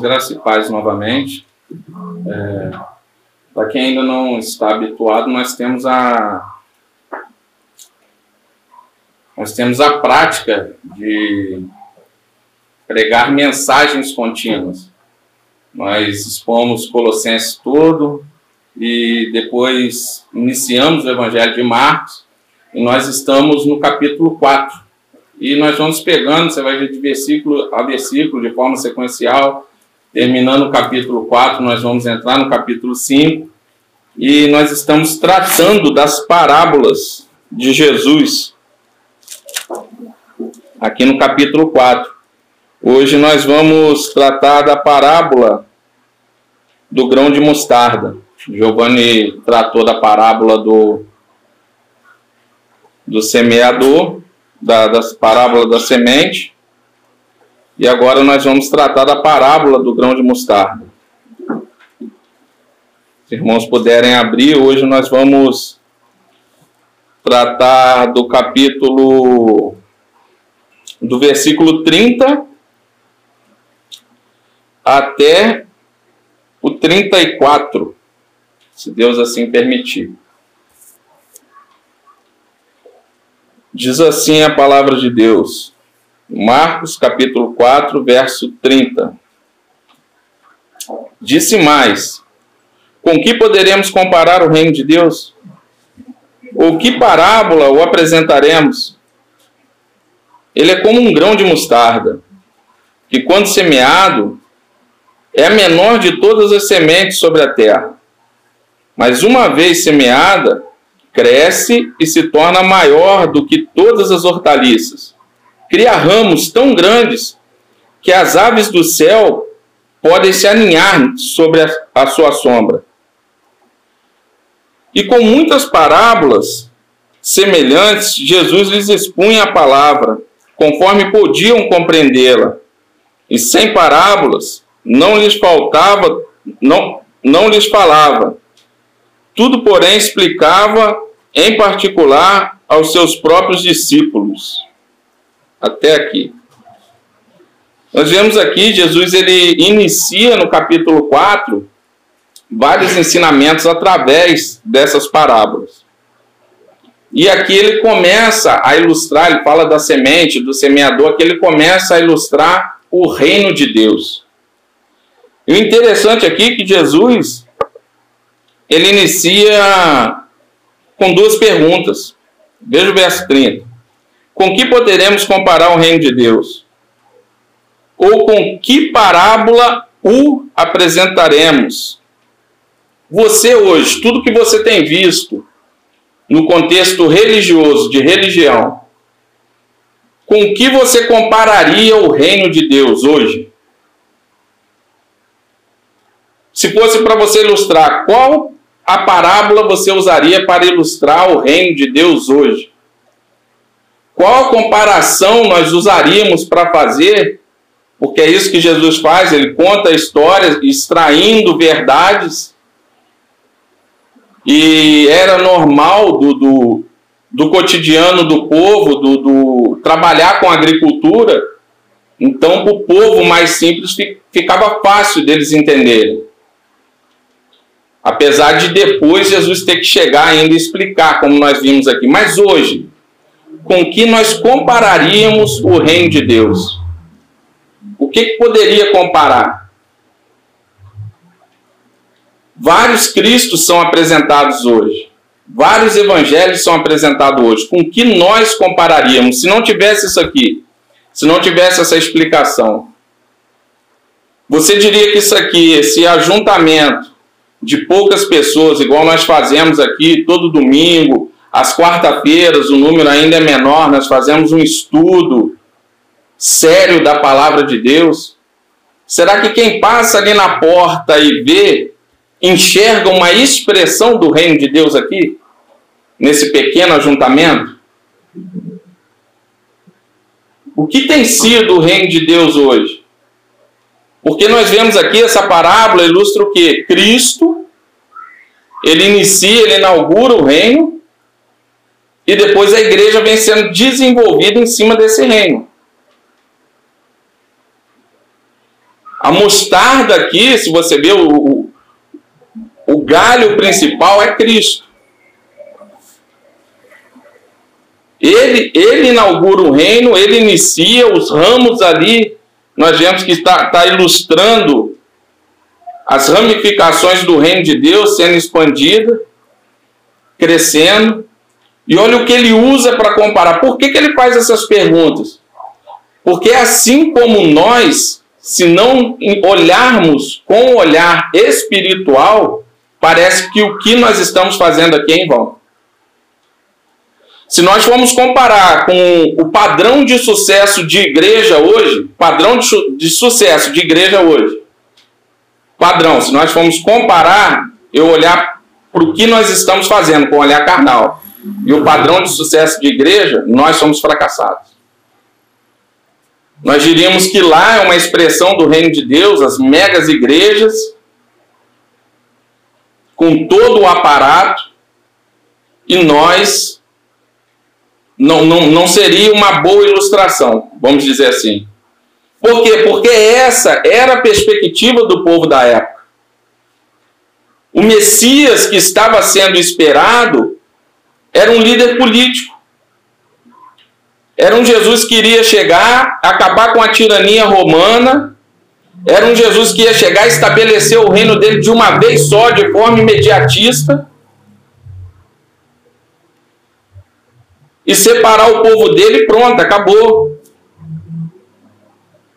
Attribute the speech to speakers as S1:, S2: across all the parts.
S1: Graça e paz novamente. É, Para quem ainda não está habituado, nós temos a nós temos a prática de pregar mensagens contínuas. Nós expomos Colossenses todo e depois iniciamos o Evangelho de Marcos e nós estamos no capítulo 4. E nós vamos pegando, você vai ver de versículo a versículo, de forma sequencial. Terminando o capítulo 4, nós vamos entrar no capítulo 5. E nós estamos tratando das parábolas de Jesus. Aqui no capítulo 4. Hoje nós vamos tratar da parábola do grão de mostarda. Giovanni tratou da parábola do, do semeador da, das parábola da semente. E agora nós vamos tratar da parábola do grão de mostarda. Se irmãos puderem abrir, hoje nós vamos tratar do capítulo do versículo 30 até o 34, se Deus assim permitir. Diz assim a palavra de Deus, Marcos capítulo 4, verso 30. Disse mais: Com que poderemos comparar o reino de Deus? Ou que parábola o apresentaremos? Ele é como um grão de mostarda, que quando semeado é a menor de todas as sementes sobre a terra. Mas uma vez semeada, cresce e se torna maior do que todas as hortaliças. Cria ramos tão grandes que as aves do céu podem se aninhar sobre a, sua sombra. E com muitas parábolas semelhantes, Jesus lhes expunha a palavra, conforme podiam compreendê-la. E sem parábolas, não lhes faltava, não, não lhes falava. Tudo, porém, explicava em particular aos seus próprios discípulos. Até aqui. Nós vemos aqui, Jesus ele inicia no capítulo 4 vários ensinamentos através dessas parábolas. E aqui ele começa a ilustrar, ele fala da semente, do semeador, que ele começa a ilustrar o reino de Deus. E o interessante aqui é que Jesus ele inicia com duas perguntas. Veja o verso 30. Com que poderemos comparar o reino de Deus? Ou com que parábola o apresentaremos? Você hoje, tudo que você tem visto no contexto religioso, de religião, com que você compararia o reino de Deus hoje? Se fosse para você ilustrar, qual a parábola você usaria para ilustrar o reino de Deus hoje? Qual comparação nós usaríamos para fazer? Porque é isso que Jesus faz, ele conta histórias extraindo verdades. E era normal do, do, do cotidiano do povo, do, do trabalhar com agricultura. Então, para o povo mais simples, ficava fácil deles entenderem. Apesar de depois Jesus ter que chegar ainda e explicar, como nós vimos aqui. Mas hoje, com que nós compararíamos o reino de Deus? O que, que poderia comparar? Vários Cristos são apresentados hoje. Vários evangelhos são apresentados hoje. Com que nós compararíamos? Se não tivesse isso aqui, se não tivesse essa explicação, você diria que isso aqui, esse ajuntamento, de poucas pessoas, igual nós fazemos aqui todo domingo, às quarta-feiras, o número ainda é menor, nós fazemos um estudo sério da palavra de Deus. Será que quem passa ali na porta e vê, enxerga uma expressão do reino de Deus aqui? Nesse pequeno ajuntamento? O que tem sido o reino de Deus hoje? Porque nós vemos aqui essa parábola ilustra o que? Cristo, ele inicia, ele inaugura o reino, e depois a igreja vem sendo desenvolvida em cima desse reino. A mostarda aqui, se você ver o, o, o galho principal é Cristo. Ele, ele inaugura o reino, ele inicia os ramos ali. Nós vemos que está, está ilustrando as ramificações do reino de Deus sendo expandida, crescendo. E olha o que ele usa para comparar. Por que, que ele faz essas perguntas? Porque assim como nós, se não olharmos com o olhar espiritual, parece que o que nós estamos fazendo aqui é em vão. Se nós formos comparar com o padrão de sucesso de igreja hoje, padrão de, de sucesso de igreja hoje, padrão, se nós formos comparar, eu olhar para o que nós estamos fazendo com o olhar carnal e o padrão de sucesso de igreja, nós somos fracassados. Nós diríamos que lá é uma expressão do reino de Deus, as megas igrejas, com todo o aparato, e nós não, não, não seria uma boa ilustração, vamos dizer assim. Por quê? Porque essa era a perspectiva do povo da época. O Messias que estava sendo esperado era um líder político. Era um Jesus que iria chegar, acabar com a tirania romana. Era um Jesus que ia chegar e estabelecer o reino dele de uma vez só, de forma imediatista. e separar o povo dele, pronto, acabou.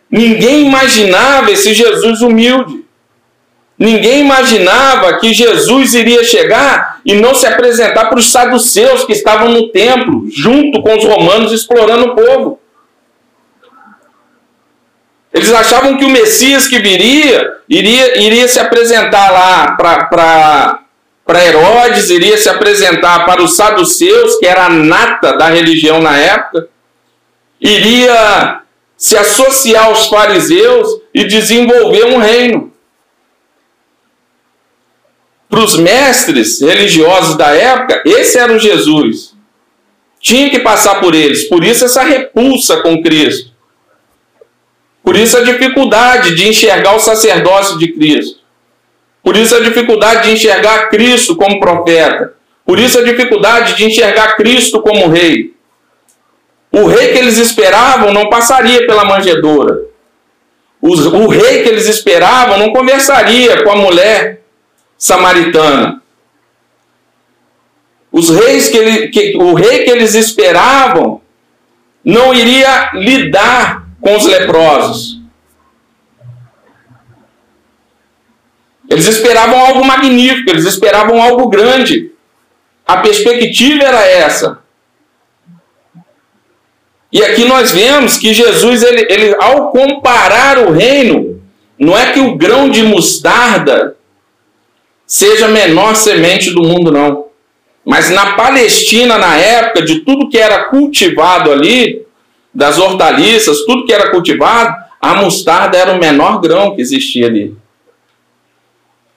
S1: Ninguém imaginava esse Jesus humilde. Ninguém imaginava que Jesus iria chegar e não se apresentar para os saduceus que estavam no templo, junto com os romanos, explorando o povo. Eles achavam que o Messias que viria iria, iria se apresentar lá para Herodes, iria se apresentar para os saduceus, que era a nata da religião na época, iria se associar aos fariseus e desenvolver um reino. Para os mestres religiosos da época, esse era o Jesus. Tinha que passar por eles, por isso essa repulsa com Cristo. Por isso a dificuldade de enxergar o sacerdócio de Cristo. Por isso a dificuldade de enxergar Cristo como profeta. Por isso a dificuldade de enxergar Cristo como rei. O rei que eles esperavam não passaria pela manjedoura. O, rei que eles esperavam não conversaria com a mulher samaritana. Os reis que, ele, que o rei que eles esperavam não iria lidar com os leprosos. Eles esperavam algo magnífico, eles esperavam algo grande. A perspectiva era essa. E aqui nós vemos que Jesus, ele, ele, ao comparar o reino, não é que o grão de mostarda seja a menor semente do mundo, não. Mas na Palestina, na época, de tudo que era cultivado ali, das hortaliças, tudo que era cultivado, a mostarda era o menor grão que existia ali.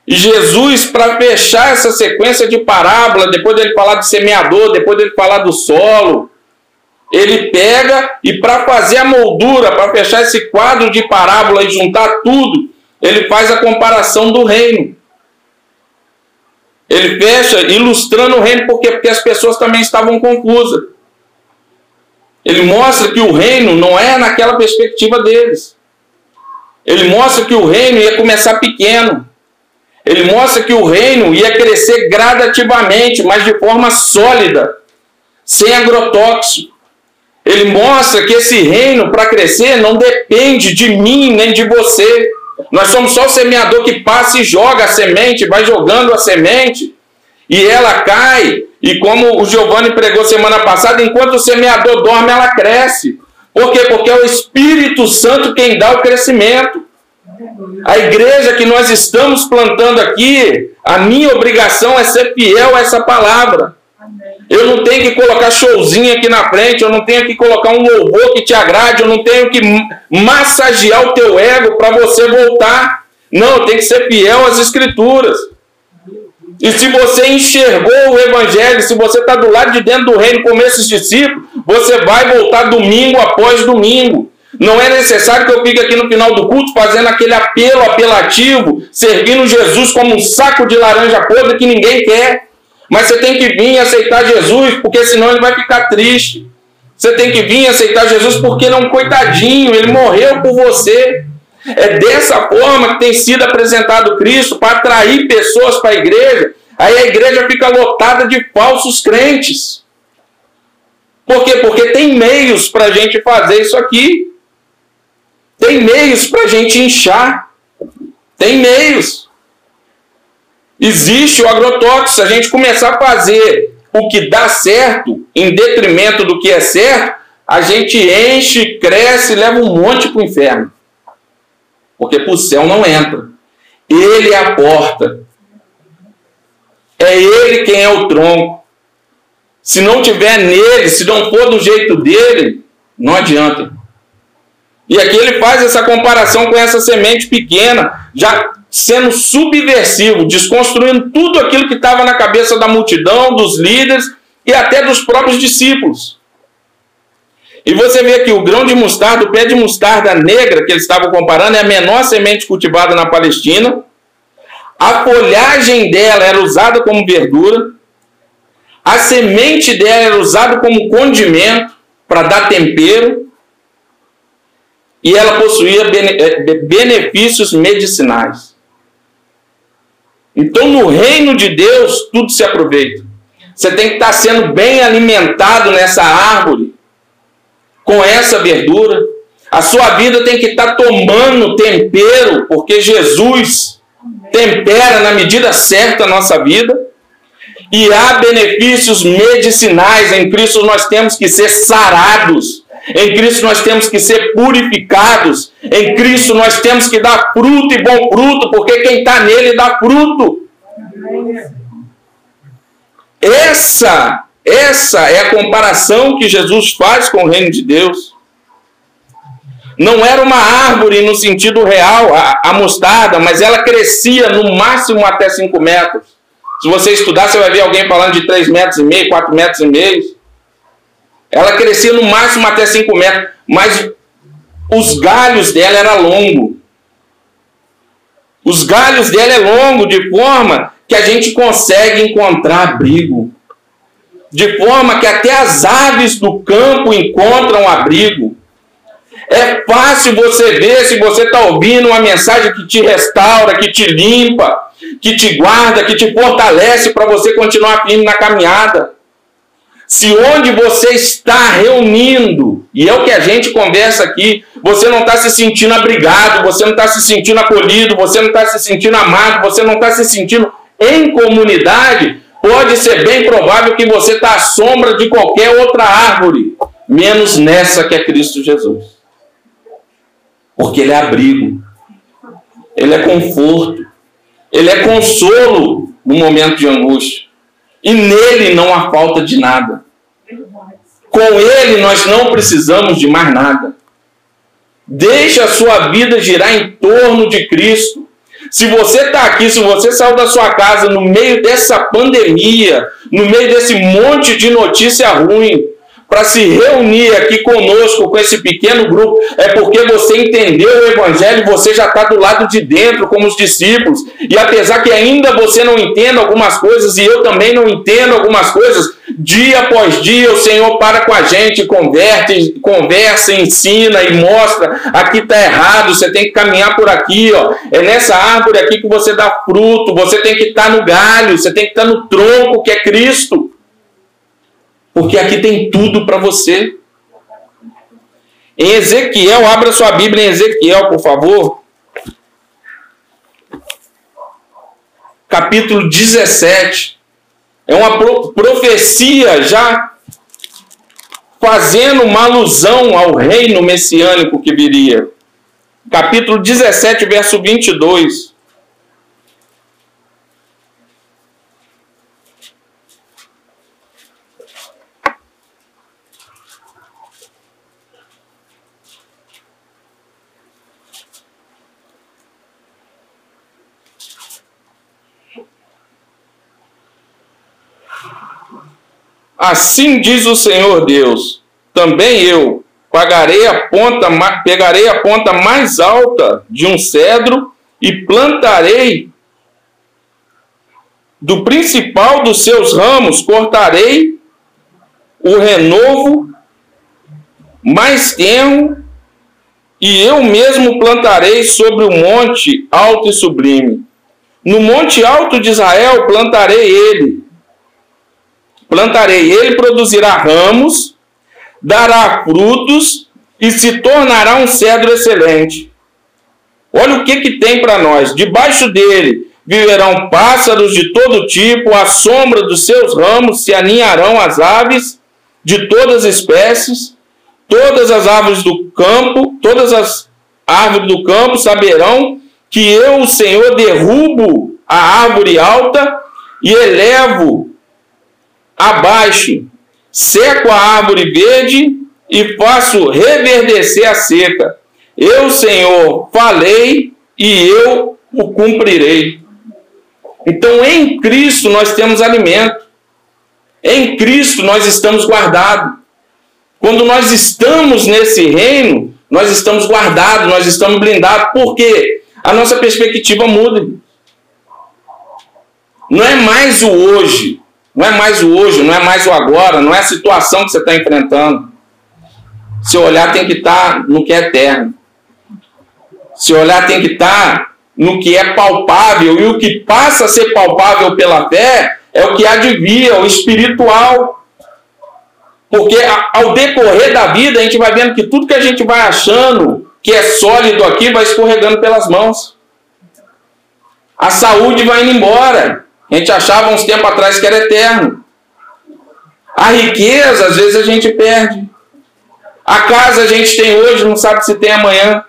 S1: E Jesus, para fechar essa sequência de parábola, depois dele falar do semeador, depois dele falar do solo, ele pega e para fazer a moldura, para fechar esse quadro de parábola e juntar tudo, ele faz a comparação do reino. Ele fecha ilustrando o reino, porque, porque as pessoas também estavam confusas. Ele mostra que o reino não é naquela perspectiva deles. Ele mostra que o reino ia começar pequeno. Ele mostra que o reino ia crescer gradativamente, mas de forma sólida, sem agrotóxico. Ele mostra que esse reino, para crescer, não depende de mim nem de você. Nós somos só o semeador que passa e joga a semente, vai jogando a semente, e ela cai. E como o Giovanni pregou semana passada, enquanto o semeador dorme, ela cresce. Por quê? Porque é o Espírito Santo quem dá o crescimento. A igreja que nós estamos plantando aqui, a minha obrigação é ser fiel a essa palavra. Eu não tenho que colocar showzinho aqui na frente, eu não tenho que colocar um louvor que te agrade, eu não tenho que massagear o teu ego para você voltar. Não, tenho que ser fiel às escrituras. E se você enxergou o evangelho, se você está do lado de dentro do reino como esses discípulos, você vai voltar domingo após domingo. Não é necessário que eu fique aqui no final do culto fazendo aquele apelo apelativo, servindo Jesus como um saco de laranja podre que ninguém quer. Mas você tem que vir aceitar Jesus, porque senão ele vai ficar triste. Você tem que vir aceitar Jesus porque ele é um coitadinho, ele morreu por você. É dessa forma que tem sido apresentado Cristo para atrair pessoas para a igreja. Aí a igreja fica lotada de falsos crentes. Por quê? Porque tem meios para a gente fazer isso aqui. Tem meios para a gente inchar. Tem meios. Existe o agrotóxico. Se a gente começar a fazer o que dá certo em detrimento do que é certo, a gente enche, cresce, leva um monte para o inferno. Porque para o céu não entra. Ele é a porta. É ele quem é o tronco. Se não tiver nele, se não for do jeito dele, não adianta. E aqui ele faz essa comparação com essa semente pequena, já sendo subversivo, desconstruindo tudo aquilo que estava na cabeça da multidão, dos líderes e até dos próprios discípulos. E você vê que o grão de mostarda, o pé de mostarda negra que eles estavam comparando, é a menor semente cultivada na Palestina. A folhagem dela era usada como verdura. A semente dela era usada como condimento para dar tempero e ela possuía eh, benefícios medicinais. Então, no reino de Deus, tudo se aproveita. Você tem que estar sendo bem alimentado nessa árvore, com essa verdura. A sua vida tem que estar tomando tempero, porque Jesus tempera na medida certa a nossa vida. E há benefícios medicinais. Em Cristo nós temos que ser sarados. Em Cristo nós temos que ser purificados. Em Cristo nós temos que dar fruto e bom fruto, porque quem está nele dá fruto. Essa, essa é a comparação que Jesus faz com o reino de Deus. Não era uma árvore no sentido real, a, a mostarda, mas ela crescia no máximo até 5 metros. Se você estudar, você vai ver alguém falando de 3 metros e meio, 4 metros e meio. Ela crescia no máximo até 5 metros, mas os galhos dela eram longos. Os galhos dela é longo de forma que a gente consegue encontrar abrigo. De forma que até as aves do campo encontram abrigo. É fácil você ver se você está ouvindo uma mensagem que te restaura, que te limpa, que te guarda, que te fortalece para você continuar firme na caminhada. Se onde você está reunindo, e é o que a gente conversa aqui, você não está se sentindo abrigado, você não está se sentindo acolhido, você não está se sentindo amado, você não está se sentindo em comunidade, pode ser bem provável que você está à sombra de qualquer outra árvore, menos nessa que é Cristo Jesus. Porque Ele é abrigo, Ele é conforto, Ele é consolo no momento de angústia. E nele não há falta de nada. Com ele nós não precisamos de mais nada. Deixe a sua vida girar em torno de Cristo. Se você está aqui, se você saiu da sua casa no meio dessa pandemia, no meio desse monte de notícia ruim, para se reunir aqui conosco, com esse pequeno grupo, é porque você entendeu o Evangelho, você já está do lado de dentro, como os discípulos. E apesar que ainda você não entenda algumas coisas, e eu também não entendo algumas coisas, dia após dia o Senhor para com a gente, converte, conversa, ensina e mostra: aqui está errado, você tem que caminhar por aqui, ó. É nessa árvore aqui que você dá fruto, você tem que estar tá no galho, você tem que estar tá no tronco que é Cristo. Porque aqui tem tudo para você. Em Ezequiel, abra sua Bíblia em Ezequiel, por favor. Capítulo 17. É uma profecia já fazendo uma alusão ao reino messiânico que viria. Capítulo 17, verso 22. Assim diz o Senhor Deus: também eu pagarei a ponta, pegarei a ponta mais alta de um cedro e plantarei do principal dos seus ramos, cortarei o renovo mais tenro, e eu mesmo plantarei sobre o monte alto e sublime. No monte alto de Israel plantarei ele. Plantarei, ele produzirá ramos dará frutos e se tornará um cedro excelente. Olha o que, que tem para nós. Debaixo dele viverão pássaros de todo tipo, à sombra dos seus ramos se aninharão as aves de todas as espécies, todas as árvores do campo, todas as árvores do campo saberão que eu, o Senhor, derrubo a árvore alta e elevo abaixo seco a árvore verde e faço reverdecer a seca. Eu, Senhor, falei e eu o cumprirei. Então, em Cristo nós temos alimento. Em Cristo nós estamos guardados. Quando nós estamos nesse reino, nós estamos guardados, nós estamos blindados. Por quê? A nossa perspectiva muda. Não é mais o hoje, não é mais o hoje, não é mais o agora, não é a situação que você está enfrentando. Seu olhar tem que estar tá no que é eterno. Seu olhar tem que estar tá no que é palpável. E o que passa a ser palpável pela fé é o que vir, é o espiritual. Porque ao decorrer da vida, a gente vai vendo que tudo que a gente vai achando que é sólido aqui vai escorregando pelas mãos. A saúde vai indo embora. A gente achava uns tempos atrás que era eterno. A riqueza, às vezes, a gente perde. A casa a gente tem hoje, não sabe se tem amanhã.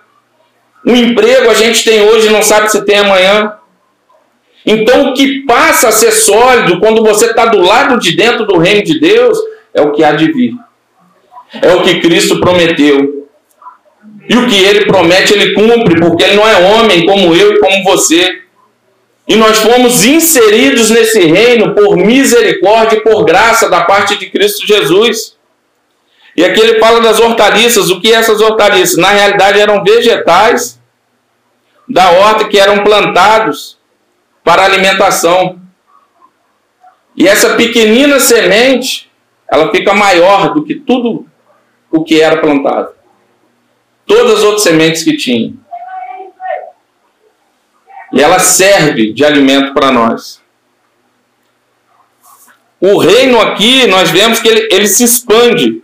S1: O emprego a gente tem hoje, não sabe se tem amanhã. Então, o que passa a ser sólido quando você está do lado de dentro do reino de Deus é o que há de vir. É o que Cristo prometeu. E o que ele promete, ele cumpre, porque ele não é homem como eu e como você. E nós fomos inseridos nesse reino por misericórdia e por graça da parte de Cristo Jesus. E aqui ele fala das hortaliças. O que é essas hortaliças? Na realidade eram vegetais da horta que eram plantados para alimentação. E essa pequenina semente, ela fica maior do que tudo o que era plantado. Todas as outras sementes que tinha. E ela serve de alimento para nós. O reino aqui, nós vemos que ele, ele se expande.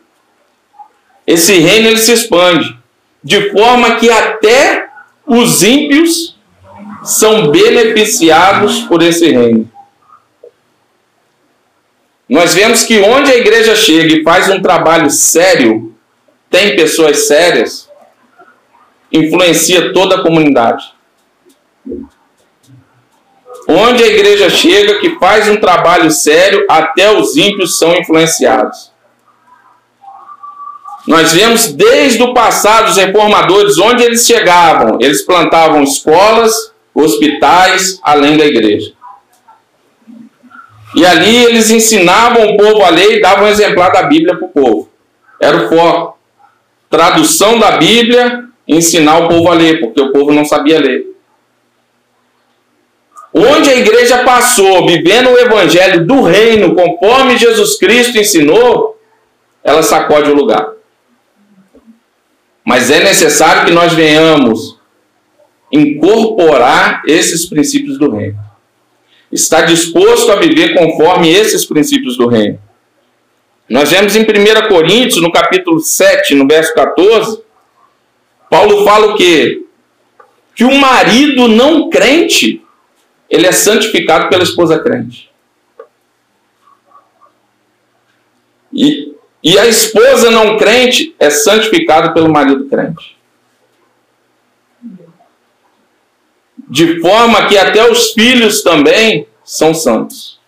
S1: Esse reino ele se expande. De forma que até os ímpios são beneficiados por esse reino. Nós vemos que onde a igreja chega e faz um trabalho sério, tem pessoas sérias, influencia toda a comunidade. Onde a igreja chega, que faz um trabalho sério, até os ímpios são influenciados. Nós vemos desde o passado os reformadores, onde eles chegavam, eles plantavam escolas, hospitais, além da igreja. E ali eles ensinavam o povo a lei e davam um exemplar da Bíblia para o povo. Era o foco. Tradução da Bíblia, ensinar o povo a ler, porque o povo não sabia ler. Onde a igreja passou vivendo o evangelho do reino, conforme Jesus Cristo ensinou, ela sacode o lugar. Mas é necessário que nós venhamos incorporar esses princípios do reino. Está disposto a viver conforme esses princípios do reino. Nós vemos em 1 Coríntios, no capítulo 7, no verso 14, Paulo fala o quê? Que o marido não crente ele é santificado pela esposa crente. E, e a esposa não crente é santificada pelo marido crente. De forma que até os filhos também são santos.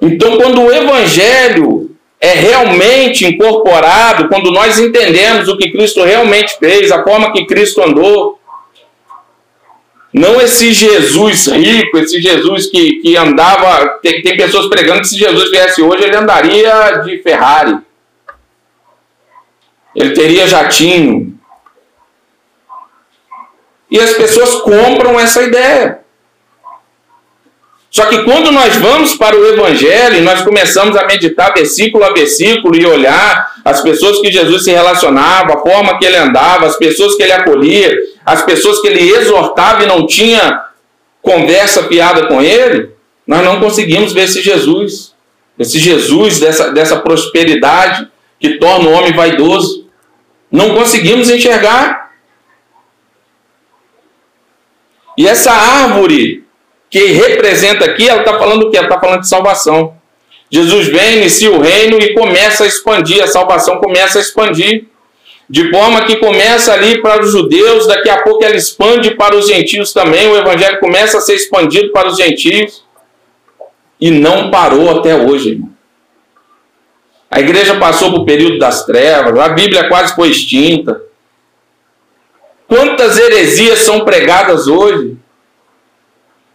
S1: Então, quando o evangelho é realmente incorporado, quando nós entendemos o que Cristo realmente fez, a forma que Cristo andou, não esse Jesus rico, esse Jesus que, que andava. Tem, tem pessoas pregando que se Jesus viesse hoje, ele andaria de Ferrari. ele teria jatinho. E as pessoas compram essa ideia. Só que quando nós vamos para o Evangelho e nós começamos a meditar versículo a versículo e olhar as pessoas que Jesus se relacionava, a forma que ele andava, as pessoas que ele acolhia, as pessoas que ele exortava e não tinha conversa piada com ele, nós não conseguimos ver esse Jesus, esse Jesus dessa, dessa prosperidade que torna o homem vaidoso. Não conseguimos enxergar. E essa árvore que representa aqui, ela está falando o quê? Ela está falando de salvação. Jesus vem, inicia o reino e começa a expandir, a salvação começa a expandir. De forma que começa ali para os judeus, daqui a pouco ela expande para os gentios também, o evangelho começa a ser expandido para os gentios. E não parou até hoje, irmão. A igreja passou por período das trevas, a Bíblia quase foi extinta. Quantas heresias são pregadas hoje?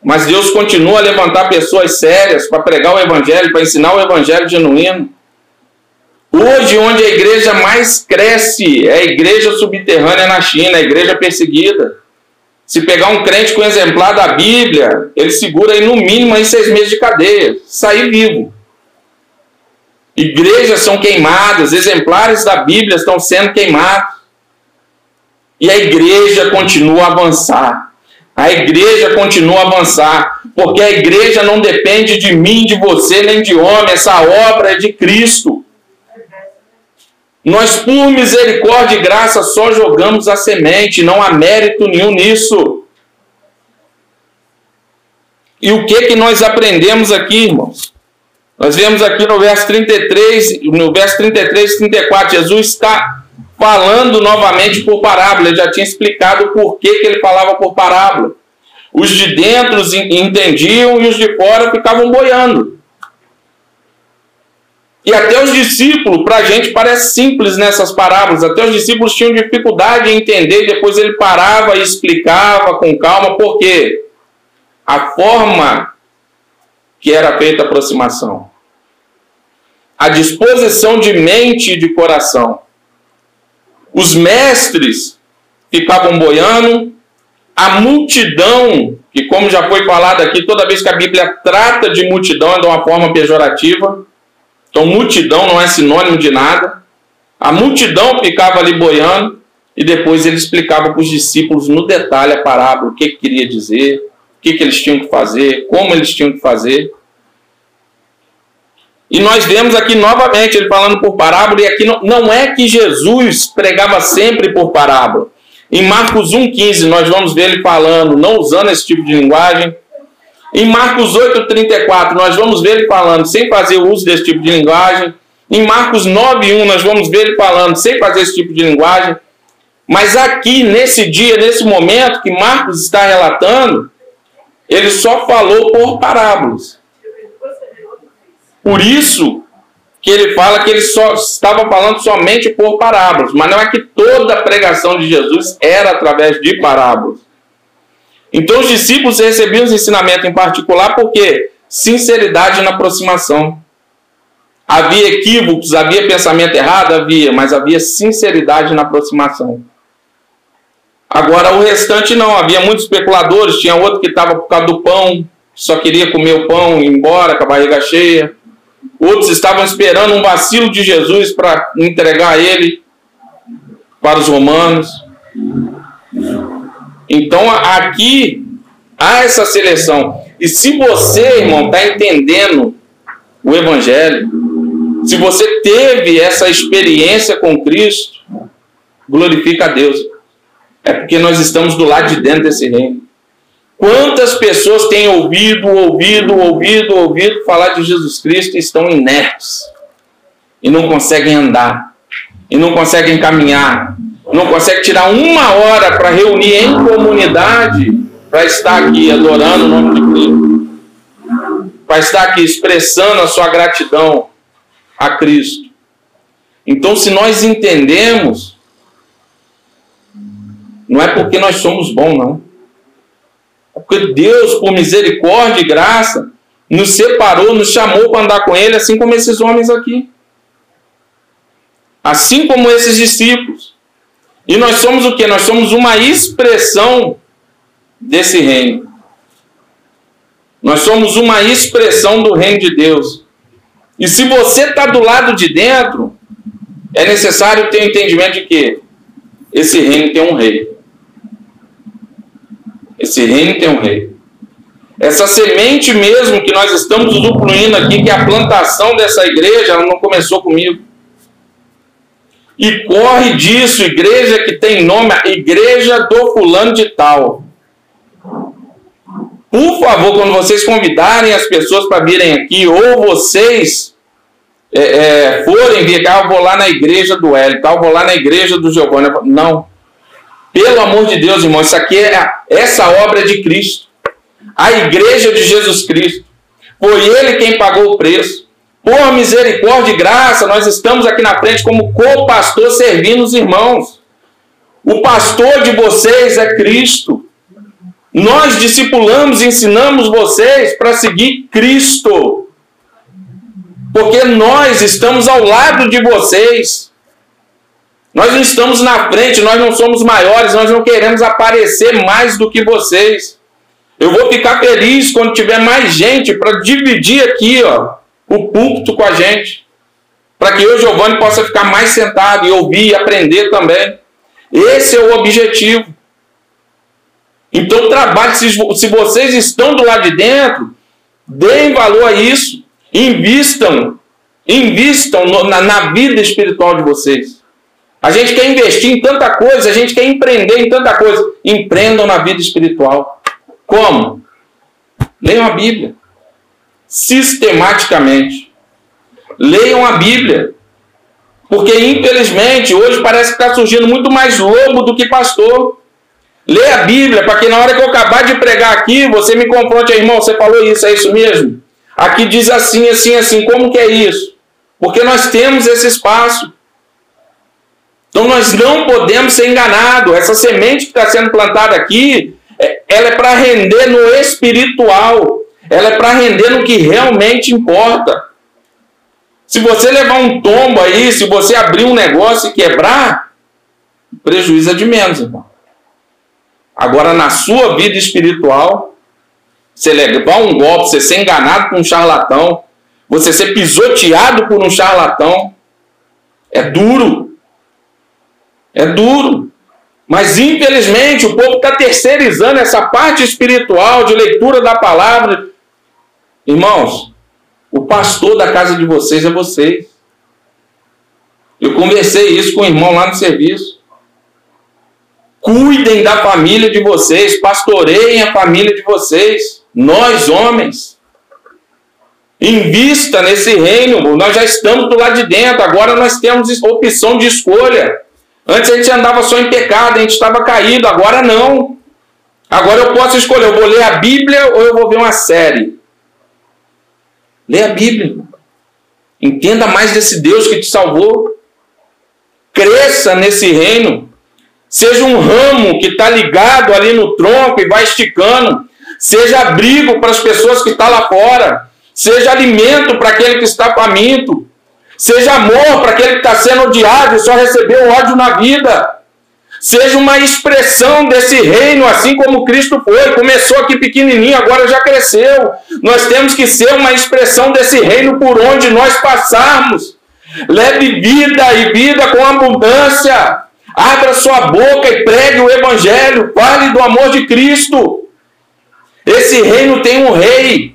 S1: Mas Deus continua a levantar pessoas sérias para pregar o Evangelho, para ensinar o Evangelho genuíno. Hoje, onde a igreja mais cresce é a igreja subterrânea na China, a igreja perseguida. Se pegar um crente com um exemplar da Bíblia, ele segura aí no mínimo aí seis meses de cadeia, sair vivo. Igrejas são queimadas, exemplares da Bíblia estão sendo queimados. E a igreja continua a avançar. A igreja continua a avançar, porque a igreja não depende de mim, de você, nem de homem, essa obra é de Cristo. Nós, por misericórdia e graça, só jogamos a semente, não há mérito nenhum nisso. E o que que nós aprendemos aqui, irmãos? Nós vemos aqui no verso 33, no verso 33 e 34, Jesus está falando novamente por parábola. Ele já tinha explicado por que, que ele falava por parábola. Os de dentro entendiam e os de fora ficavam boiando. E até os discípulos, para a gente parece simples nessas parábolas, até os discípulos tinham dificuldade em entender, depois ele parava e explicava com calma, porque a forma que era feita a aproximação, a disposição de mente e de coração, os mestres ficavam boiando, a multidão, que como já foi falado aqui, toda vez que a Bíblia trata de multidão é de uma forma pejorativa. Então, multidão não é sinônimo de nada. A multidão ficava ali boiando e depois ele explicava para os discípulos no detalhe a parábola, o que, que queria dizer, o que, que eles tinham que fazer, como eles tinham que fazer. E nós vemos aqui novamente ele falando por parábola, e aqui não, não é que Jesus pregava sempre por parábola. Em Marcos 1,15, nós vamos ver ele falando, não usando esse tipo de linguagem. Em Marcos 8,34, nós vamos ver ele falando sem fazer uso desse tipo de linguagem. Em Marcos 9,1, nós vamos ver ele falando sem fazer esse tipo de linguagem. Mas aqui, nesse dia, nesse momento que Marcos está relatando, ele só falou por parábolas. Por isso que ele fala que ele só estava falando somente por parábolas, mas não é que toda a pregação de Jesus era através de parábolas. Então os discípulos recebiam os ensinamentos em particular porque sinceridade na aproximação. Havia equívocos, havia pensamento errado, havia, mas havia sinceridade na aproximação. Agora o restante não, havia muitos especuladores, tinha outro que estava por causa do pão, só queria comer o pão e ir embora com a barriga cheia. Outros estavam esperando um vacilo de Jesus para entregar ele para os romanos. Então aqui há essa seleção. E se você, irmão, está entendendo o Evangelho, se você teve essa experiência com Cristo, glorifica a Deus. É porque nós estamos do lado de dentro desse reino. Quantas pessoas têm ouvido, ouvido, ouvido, ouvido falar de Jesus Cristo e estão inertes e não conseguem andar, e não conseguem caminhar, não conseguem tirar uma hora para reunir em comunidade para estar aqui adorando o nome de Cristo, para estar aqui expressando a sua gratidão a Cristo. Então, se nós entendemos, não é porque nós somos bons, não. Porque Deus, por misericórdia e graça, nos separou, nos chamou para andar com Ele, assim como esses homens aqui. assim como esses discípulos. E nós somos o que? Nós somos uma expressão desse reino. Nós somos uma expressão do reino de Deus. E se você está do lado de dentro, é necessário ter o entendimento de que esse reino tem um rei. Esse reino tem um rei. Essa semente mesmo que nós estamos usufruindo aqui, que é a plantação dessa igreja, ela não começou comigo. E corre disso, igreja que tem nome, igreja do fulano de tal. Por favor, quando vocês convidarem as pessoas para virem aqui, ou vocês é, é, forem vir cá, eu vou lá na igreja do Hélio, eu vou lá na igreja do Giovanni. Não. Pelo amor de Deus, irmão, isso aqui é essa obra de Cristo. A igreja de Jesus Cristo. Foi ele quem pagou o preço. Por misericórdia e graça, nós estamos aqui na frente como co-pastor servindo os irmãos. O pastor de vocês é Cristo. Nós discipulamos e ensinamos vocês para seguir Cristo. Porque nós estamos ao lado de vocês. Nós não estamos na frente, nós não somos maiores, nós não queremos aparecer mais do que vocês. Eu vou ficar feliz quando tiver mais gente para dividir aqui, ó, o púlpito com a gente. Para que eu, Giovanni, possa ficar mais sentado e ouvir e aprender também. Esse é o objetivo. Então trabalhe, se, se vocês estão do lado de dentro, deem valor a isso. Invistam, invistam no, na, na vida espiritual de vocês. A gente quer investir em tanta coisa, a gente quer empreender em tanta coisa. Empreendam na vida espiritual. Como? Leiam a Bíblia. Sistematicamente. Leiam a Bíblia. Porque, infelizmente, hoje parece que está surgindo muito mais lobo do que pastor. Lê a Bíblia, para que na hora que eu acabar de pregar aqui, você me confronte, irmão, você falou isso, é isso mesmo? Aqui diz assim, assim, assim, como que é isso? Porque nós temos esse espaço. Então nós não podemos ser enganados. Essa semente que está sendo plantada aqui, é, ela é para render no espiritual. Ela é para render no que realmente importa. Se você levar um tombo aí, se você abrir um negócio e quebrar, prejuízo é de menos, irmão. Agora, na sua vida espiritual, você levar um golpe, você ser enganado por um charlatão, você ser pisoteado por um charlatão, é duro. É duro. Mas infelizmente o povo está terceirizando essa parte espiritual de leitura da palavra. Irmãos, o pastor da casa de vocês é vocês. Eu conversei isso com o irmão lá no serviço. Cuidem da família de vocês, pastoreiem a família de vocês, nós homens. Invista nesse reino, nós já estamos do lado de dentro, agora nós temos opção de escolha. Antes a gente andava só em pecado, a gente estava caído, agora não. Agora eu posso escolher, eu vou ler a Bíblia ou eu vou ver uma série. Lê a Bíblia. Entenda mais desse Deus que te salvou. Cresça nesse reino. Seja um ramo que está ligado ali no tronco e vai esticando. Seja abrigo para as pessoas que estão tá lá fora. Seja alimento para aquele que está faminto. Seja amor para aquele que está sendo odiado e só recebeu ódio na vida. Seja uma expressão desse reino, assim como Cristo foi. Começou aqui pequenininho, agora já cresceu. Nós temos que ser uma expressão desse reino por onde nós passarmos. Leve vida e vida com abundância. Abra sua boca e pregue o Evangelho. Fale do amor de Cristo. Esse reino tem um rei.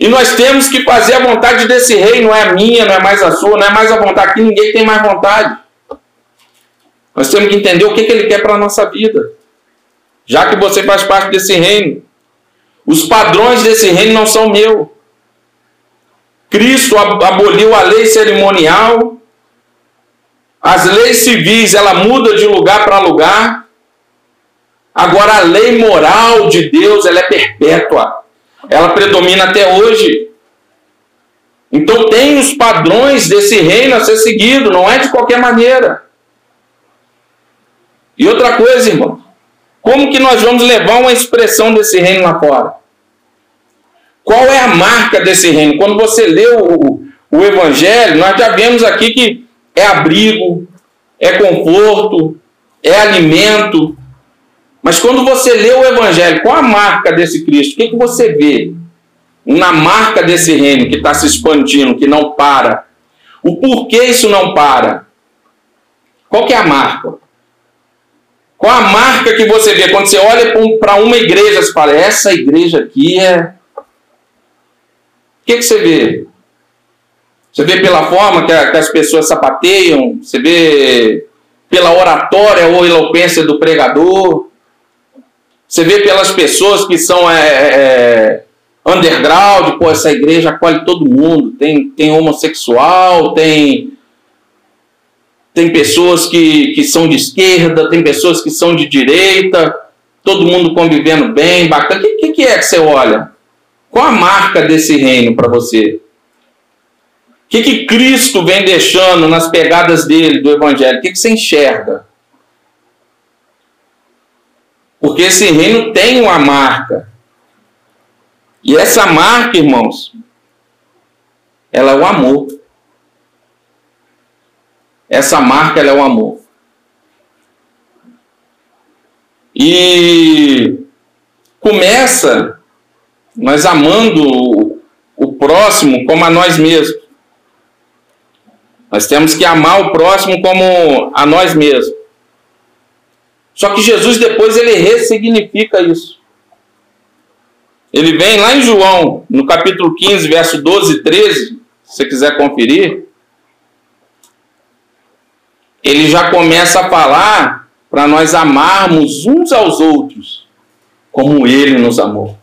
S1: E nós temos que fazer a vontade desse rei. Não é a minha, não é mais a sua, não é mais a vontade. Aqui ninguém tem mais vontade. Nós temos que entender o que, que ele quer para a nossa vida. Já que você faz parte desse reino. Os padrões desse reino não são meu. Cristo aboliu a lei cerimonial as leis civis, ela muda de lugar para lugar. Agora a lei moral de Deus, ela é perpétua. Ela predomina até hoje. Então tem os padrões desse reino a ser seguido, não é de qualquer maneira. E outra coisa, irmão, como que nós vamos levar uma expressão desse reino lá fora? Qual é a marca desse reino? Quando você lê o, o Evangelho, nós já vemos aqui que é abrigo, é conforto, é alimento. Mas quando você lê o Evangelho, qual a marca desse Cristo? O que, que você vê na marca desse reino que está se expandindo, que não para? O porquê isso não para? Qual que é a marca? Qual a marca que você vê quando você olha para uma igreja e fala, essa igreja aqui é. O que, que você vê? Você vê pela forma que, a, que as pessoas sapateiam, você vê pela oratória ou eloquência do pregador, você vê pelas pessoas que são é, é, é, underground, pô, essa igreja acolhe todo mundo, tem, tem homossexual, tem tem pessoas que, que são de esquerda, tem pessoas que são de direita, todo mundo convivendo bem, bacana. O que, que, que é que você olha? Qual a marca desse reino para você? O que, que Cristo vem deixando nas pegadas dele, do Evangelho? O que, que você enxerga? Porque esse reino tem uma marca. E essa marca, irmãos, ela é o amor. Essa marca ela é o amor. E começa nós amando o próximo como a nós mesmos. Nós temos que amar o próximo como a nós mesmos. Só que Jesus depois ele ressignifica isso. Ele vem lá em João, no capítulo 15, verso 12 e 13, se você quiser conferir, ele já começa a falar para nós amarmos uns aos outros como ele nos amou.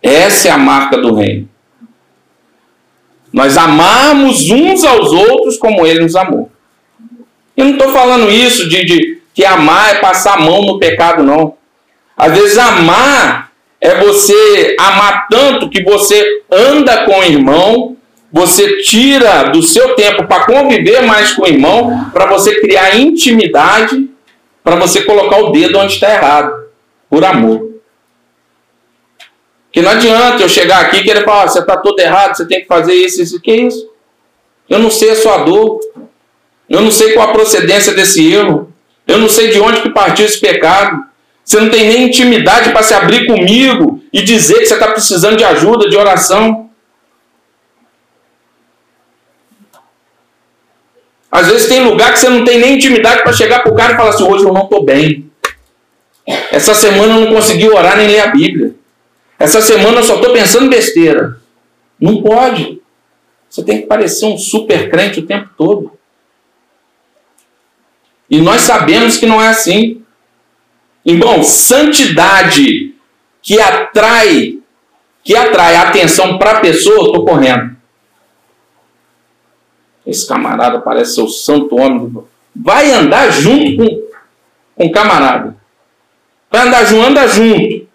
S1: Essa é a marca do reino. Nós amarmos uns aos outros como ele nos amou. Eu não estou falando isso de, de que amar é passar a mão no pecado, não. Às vezes amar é você amar tanto que você anda com o irmão, você tira do seu tempo para conviver mais com o irmão, para você criar intimidade, para você colocar o dedo onde está errado, por amor. Que não adianta eu chegar aqui e querer falar, ah, você está todo errado, você tem que fazer isso, isso, que isso? Eu não sei a sua dor, eu não sei qual a procedência desse erro, eu não sei de onde que partiu esse pecado. Você não tem nem intimidade para se abrir comigo e dizer que você está precisando de ajuda, de oração. Às vezes tem lugar que você não tem nem intimidade para chegar para o cara e falar assim: hoje eu não estou bem. Essa semana eu não consegui orar nem ler a Bíblia. Essa semana eu só estou pensando besteira. Não pode. Você tem que parecer um super crente o tempo todo. E nós sabemos que não é assim. Irmão, santidade que atrai, que atrai atenção para a pessoa, estou correndo. Esse camarada parece ser o santo homem. Vai andar junto com, com o camarada. Vai andar junto, anda junto.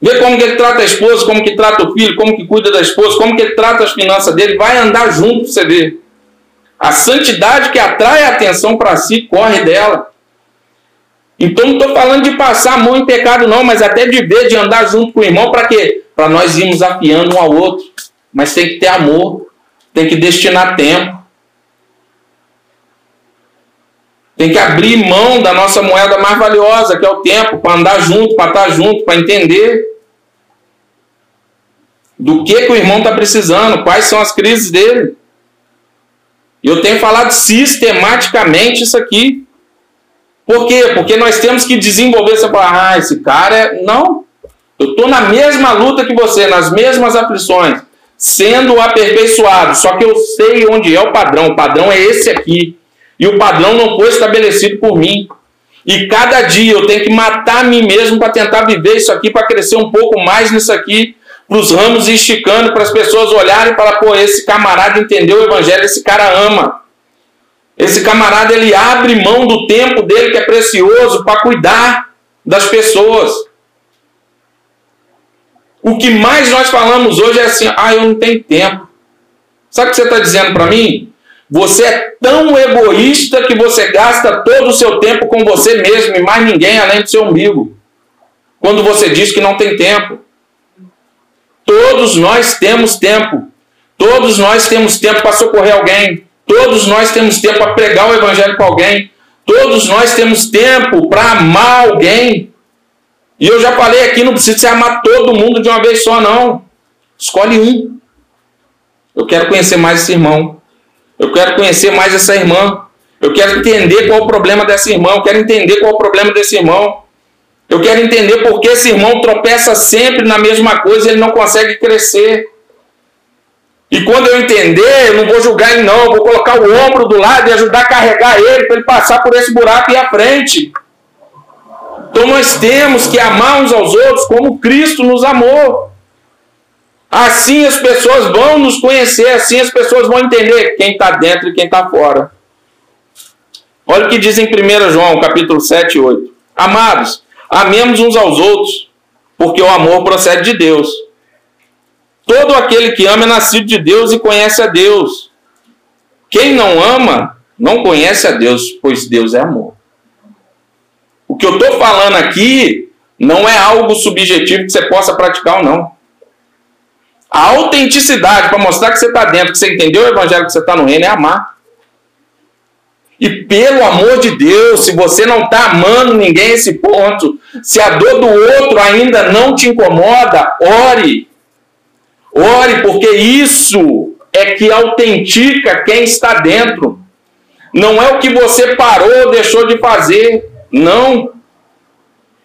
S1: Vê como que ele trata a esposa, como que trata o filho, como que cuida da esposa, como que ele trata as finanças dele. Vai andar junto para você ver. A santidade que atrai a atenção para si corre dela. Então não estou falando de passar a mão em pecado, não, mas até de ver, de andar junto com o irmão, para quê? Para nós irmos afiando um ao outro. Mas tem que ter amor tem que destinar tempo. Tem que abrir mão da nossa moeda mais valiosa, que é o tempo, para andar junto, para estar junto, para entender do que, que o irmão está precisando, quais são as crises dele. E eu tenho falado sistematicamente isso aqui. Por quê? Porque nós temos que desenvolver essa palavra. Ah, esse cara é. Não. Eu estou na mesma luta que você, nas mesmas aflições sendo aperfeiçoado. Só que eu sei onde é o padrão. O padrão é esse aqui. E o padrão não foi estabelecido por mim. E cada dia eu tenho que matar a mim mesmo para tentar viver isso aqui, para crescer um pouco mais nisso aqui, para os ramos ir esticando, para as pessoas olharem e falar: pô, esse camarada entendeu o evangelho, esse cara ama. Esse camarada ele abre mão do tempo dele que é precioso para cuidar das pessoas. O que mais nós falamos hoje é assim: ah, eu não tenho tempo. Sabe o que você está dizendo para mim? Você é tão egoísta que você gasta todo o seu tempo com você mesmo e mais ninguém além do seu umbigo. Quando você diz que não tem tempo. Todos nós temos tempo. Todos nós temos tempo para socorrer alguém. Todos nós temos tempo para pregar o evangelho para alguém. Todos nós temos tempo para amar alguém. E eu já falei aqui, não precisa se amar todo mundo de uma vez só, não. Escolhe um. Eu quero conhecer mais esse irmão. Eu quero conhecer mais essa irmã. Eu quero entender qual é o problema dessa irmã. Eu quero entender qual é o problema desse irmão. Eu quero entender por que esse irmão tropeça sempre na mesma coisa e ele não consegue crescer. E quando eu entender, eu não vou julgar ele, não. Eu vou colocar o ombro do lado e ajudar a carregar ele para ele passar por esse buraco e à frente. Então nós temos que amar uns aos outros como Cristo nos amou. Assim as pessoas vão nos conhecer, assim as pessoas vão entender quem está dentro e quem está fora. Olha o que diz em 1 João, capítulo 7 e 8. Amados, amemos uns aos outros, porque o amor procede de Deus. Todo aquele que ama é nascido de Deus e conhece a Deus. Quem não ama, não conhece a Deus, pois Deus é amor. O que eu estou falando aqui não é algo subjetivo que você possa praticar ou não. A autenticidade para mostrar que você está dentro, que você entendeu o evangelho, que você está no reino, é amar. E pelo amor de Deus, se você não está amando ninguém esse ponto, se a dor do outro ainda não te incomoda, ore. Ore, porque isso é que autentica quem está dentro. Não é o que você parou ou deixou de fazer. Não.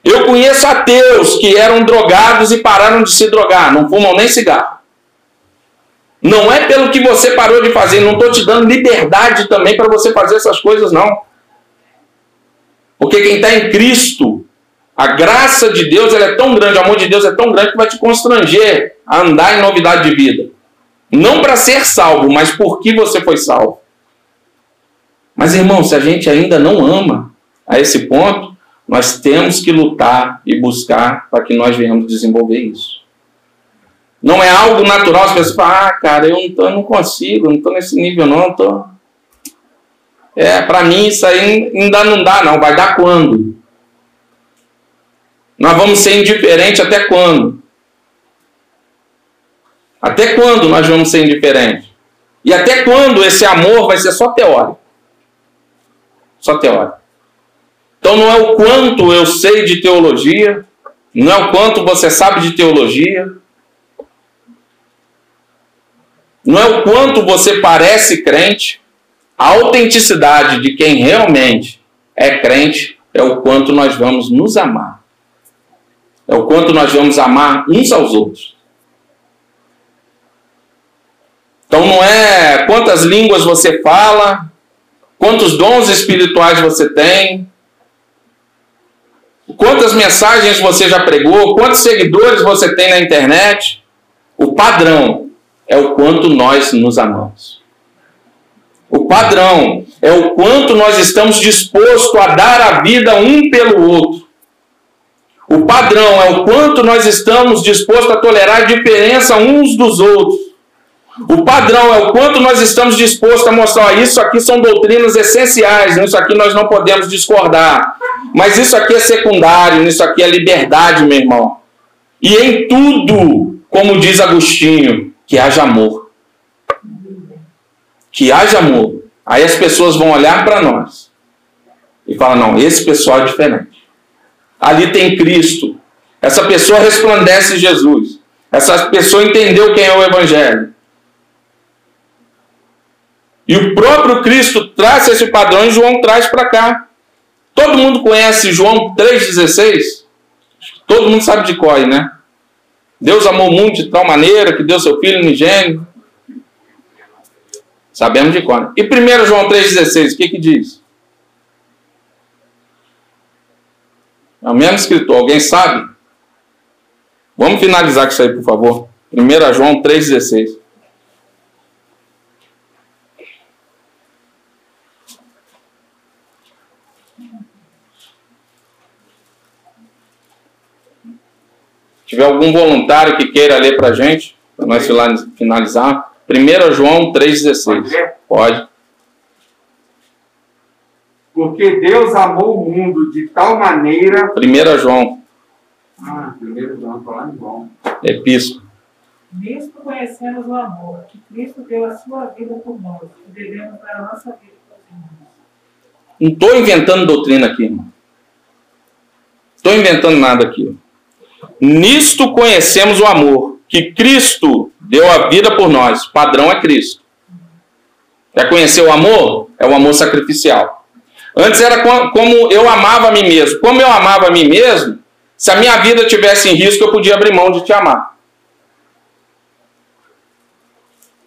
S1: Eu conheço ateus que eram drogados e pararam de se drogar, não fumam nem cigarro. Não é pelo que você parou de fazer, não estou te dando liberdade também para você fazer essas coisas, não. Porque quem está em Cristo, a graça de Deus é tão grande, o amor de Deus é tão grande que vai te constranger a andar em novidade de vida. Não para ser salvo, mas porque você foi salvo. Mas irmão, se a gente ainda não ama a esse ponto, nós temos que lutar e buscar para que nós venhamos desenvolver isso. Não é algo natural, as pessoas falam, ah, cara, eu não, tô, eu não consigo, não estou nesse nível, não. Tô... É, para mim isso aí ainda não dá, não. Vai dar quando? Nós vamos ser indiferentes até quando? Até quando nós vamos ser indiferentes? E até quando esse amor vai ser só teórico? Só teórico. Então não é o quanto eu sei de teologia, não é o quanto você sabe de teologia, não é o quanto você parece crente, a autenticidade de quem realmente é crente é o quanto nós vamos nos amar. É o quanto nós vamos amar uns aos outros. Então não é quantas línguas você fala, quantos dons espirituais você tem, quantas mensagens você já pregou, quantos seguidores você tem na internet. O padrão é o quanto nós nos amamos. O padrão é o quanto nós estamos dispostos a dar a vida um pelo outro. O padrão é o quanto nós estamos dispostos a tolerar a diferença uns dos outros. O padrão é o quanto nós estamos dispostos a mostrar, isso aqui são doutrinas essenciais, nisso aqui nós não podemos discordar. Mas isso aqui é secundário, isso aqui é liberdade, meu irmão. E em tudo, como diz Agostinho, que haja amor. Que haja amor. Aí as pessoas vão olhar para nós e falar: não, esse pessoal é diferente. Ali tem Cristo. Essa pessoa resplandece Jesus. Essa pessoa entendeu quem é o Evangelho. E o próprio Cristo traz esse padrão e João traz para cá. Todo mundo conhece João 3,16? Todo mundo sabe de cor, né? Deus amou o mundo de tal maneira que deu seu Filho unigênito. Sabemos de quando. E 1 João 3,16, o que, que diz? É o mesmo escritor, alguém sabe? Vamos finalizar com isso aí, por favor. 1 João 3,16. Tiver algum voluntário que queira ler para a gente, para nós finalizar. 1 João 3,16. Pode.
S2: Porque Deus amou o mundo de tal maneira.
S1: 1 João.
S2: Ah, 1 João, falar em João.
S1: Epístola.
S3: Nisto conhecemos o amor, que Cristo deu a sua vida por nós, e devemos dar a nossa vida por irmãos.
S1: Não estou inventando doutrina aqui, irmão. Estou inventando nada aqui. Nisto conhecemos o amor, que Cristo deu a vida por nós. Padrão é Cristo. Quer conhecer o amor? É o amor sacrificial. Antes era como eu amava a mim mesmo. Como eu amava a mim mesmo, se a minha vida tivesse em risco, eu podia abrir mão de te amar.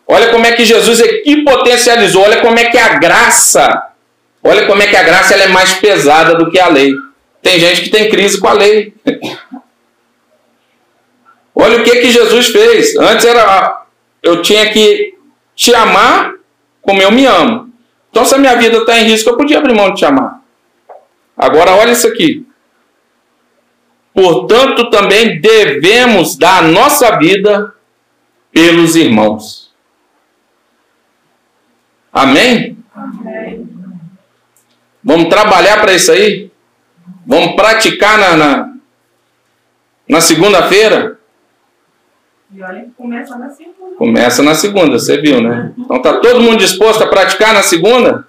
S1: Olha como é que Jesus aqui potencializou, olha como é que a graça, olha como é que a graça ela é mais pesada do que a lei. Tem gente que tem crise com a lei. Olha o que que Jesus fez. Antes era eu tinha que te amar como eu me amo. Então se a minha vida está em risco, eu podia abrir mão de te amar. Agora olha isso aqui. Portanto, também devemos dar a nossa vida pelos irmãos. Amém? Amém. Vamos trabalhar para isso aí? Vamos praticar na, na, na segunda-feira?
S3: E olha começa na segunda.
S1: Começa na segunda, você viu, né? Então tá todo mundo disposto a praticar na segunda?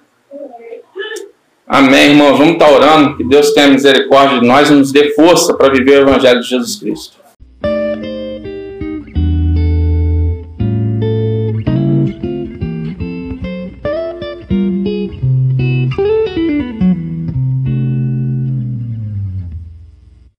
S1: Amém, irmãos. Vamos estar orando. Que Deus tenha misericórdia de nós e nos dê força para viver o Evangelho de Jesus Cristo.